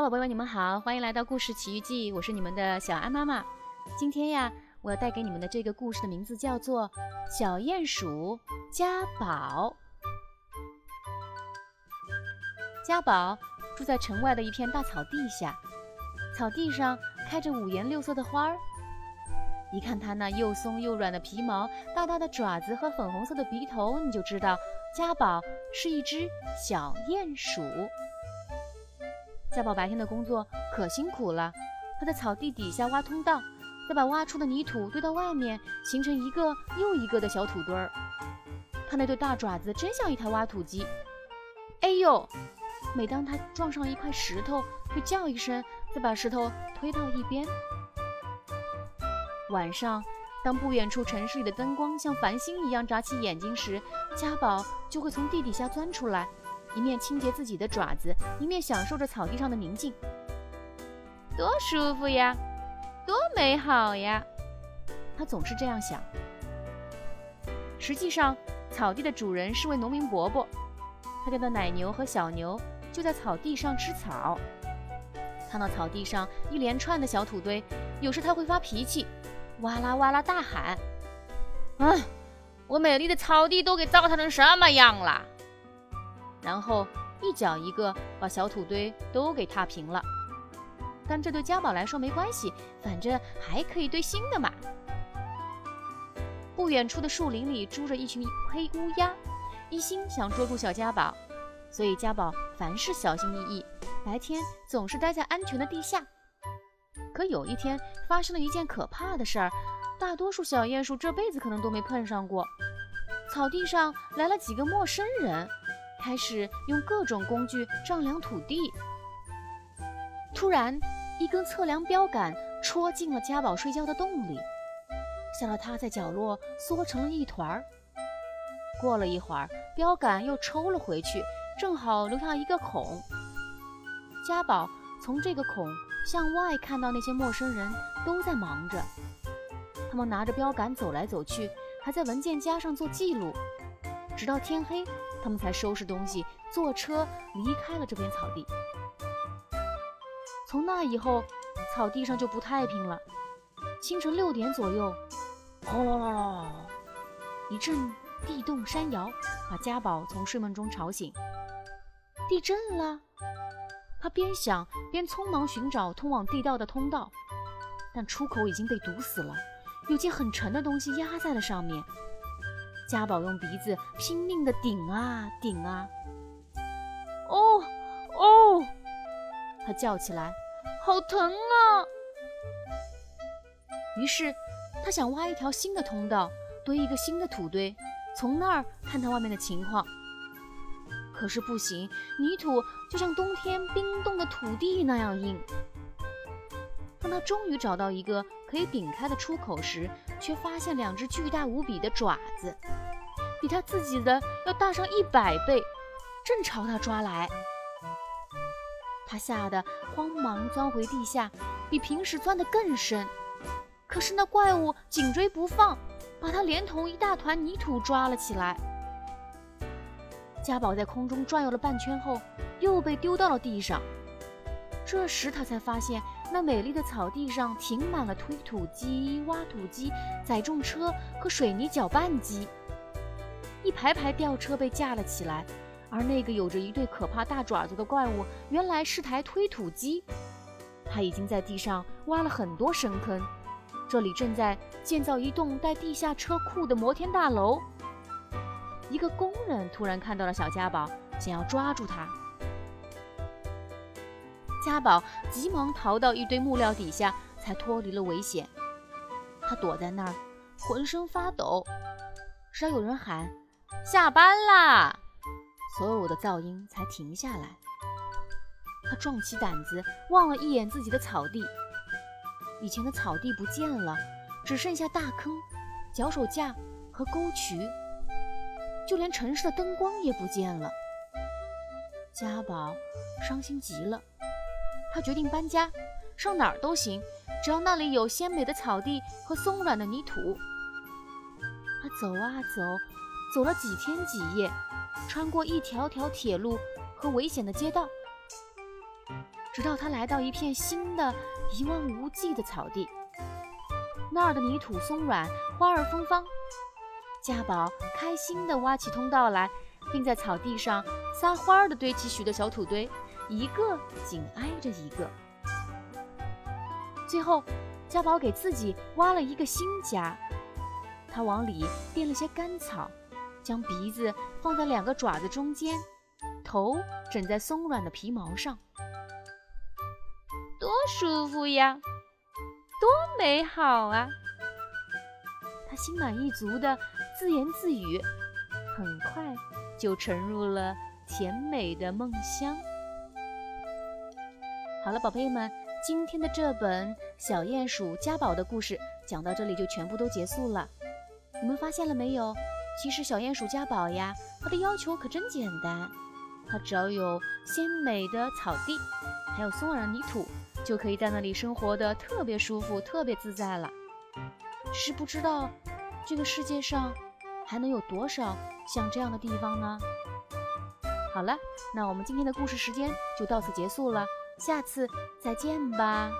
小宝贝们，你们好，欢迎来到故事奇遇记，我是你们的小安妈妈。今天呀，我要带给你们的这个故事的名字叫做《小鼹鼠家宝》。家宝住在城外的一片大草地下，草地上开着五颜六色的花儿。一看它那又松又软的皮毛、大大的爪子和粉红色的鼻头，你就知道家宝是一只小鼹鼠。家宝白天的工作可辛苦了，他在草地底下挖通道，再把挖出的泥土堆到外面，形成一个又一个的小土堆儿。他那对大爪子真像一台挖土机。哎呦！每当他撞上一块石头，就叫一声，再把石头推到一边。晚上，当不远处城市里的灯光像繁星一样眨起眼睛时，家宝就会从地底下钻出来，一面清洁自己的爪子，一面享受着草地上的宁静。多舒服呀，多美好呀！他总是这样想。实际上，草地的主人是位农民伯伯，他家的奶牛和小牛就在草地上吃草。看到草地上一连串的小土堆，有时他会发脾气。哇啦哇啦大喊：“啊，我美丽的草地都给糟蹋成什么样了！”然后一脚一个把小土堆都给踏平了。但这对家宝来说没关系，反正还可以堆新的嘛。不远处的树林里住着一群黑乌鸦，一心想捉住小家宝，所以家宝凡事小心翼翼，白天总是待在安全的地下。可有一天发生了一件可怕的事儿，大多数小鼹鼠这辈子可能都没碰上过。草地上来了几个陌生人，开始用各种工具丈量土地。突然，一根测量标杆戳进了家宝睡觉的洞里，吓得他在角落缩成了一团儿。过了一会儿，标杆又抽了回去，正好留下一个孔。家宝从这个孔。向外看到那些陌生人都在忙着，他们拿着标杆走来走去，还在文件夹上做记录。直到天黑，他们才收拾东西，坐车离开了这片草地。从那以后，草地上就不太平了。清晨六点左右，轰隆隆隆，一阵地动山摇，把家宝从睡梦中吵醒。地震了。他边想边匆忙寻找通往地道的通道，但出口已经被堵死了，有件很沉的东西压在了上面。家宝用鼻子拼命地顶啊顶啊，哦哦，他叫起来，好疼啊！于是他想挖一条新的通道，堆一个新的土堆，从那儿看看外面的情况。可是不行，泥土就像冬天冰冻的土地那样硬。当他终于找到一个可以顶开的出口时，却发现两只巨大无比的爪子，比他自己的要大上一百倍，正朝他抓来。他吓得慌忙钻回地下，比平时钻得更深。可是那怪物紧追不放，把他连同一大团泥土抓了起来。家宝在空中转悠了半圈后，又被丢到了地上。这时他才发现，那美丽的草地上停满了推土机、挖土机、载重车和水泥搅拌机。一排排吊车被架了起来，而那个有着一对可怕大爪子的怪物，原来是台推土机。它已经在地上挖了很多深坑，这里正在建造一栋带地下车库的摩天大楼。一个工人突然看到了小家宝，想要抓住他。家宝急忙逃到一堆木料底下，才脱离了危险。他躲在那儿，浑身发抖。直到有人喊：“下班啦！”所有的噪音才停下来。他壮起胆子，望了一眼自己的草地。以前的草地不见了，只剩下大坑、脚手架和沟渠。就连城市的灯光也不见了，家宝伤心极了。他决定搬家，上哪儿都行，只要那里有鲜美的草地和松软的泥土。他走啊走，走了几天几夜，穿过一条条铁路和危险的街道。直到他来到一片新的、一望无际的草地，那儿的泥土松软，花儿芬芳。家宝开心地挖起通道来，并在草地上撒欢儿地堆起许多小土堆，一个紧挨着一个。最后，家宝给自己挖了一个新家，他往里垫了些干草，将鼻子放在两个爪子中间，头枕在松软的皮毛上。多舒服呀，多美好啊！他心满意足地自言自语，很快就沉入了甜美的梦乡。好了，宝贝们，今天的这本小鼹鼠家宝的故事讲到这里就全部都结束了。你们发现了没有？其实小鼹鼠家宝呀，它的要求可真简单，它只要有鲜美的草地，还有松软的泥土。就可以在那里生活的特别舒服、特别自在了。只是不知道这个世界上还能有多少像这样的地方呢？好了，那我们今天的故事时间就到此结束了，下次再见吧。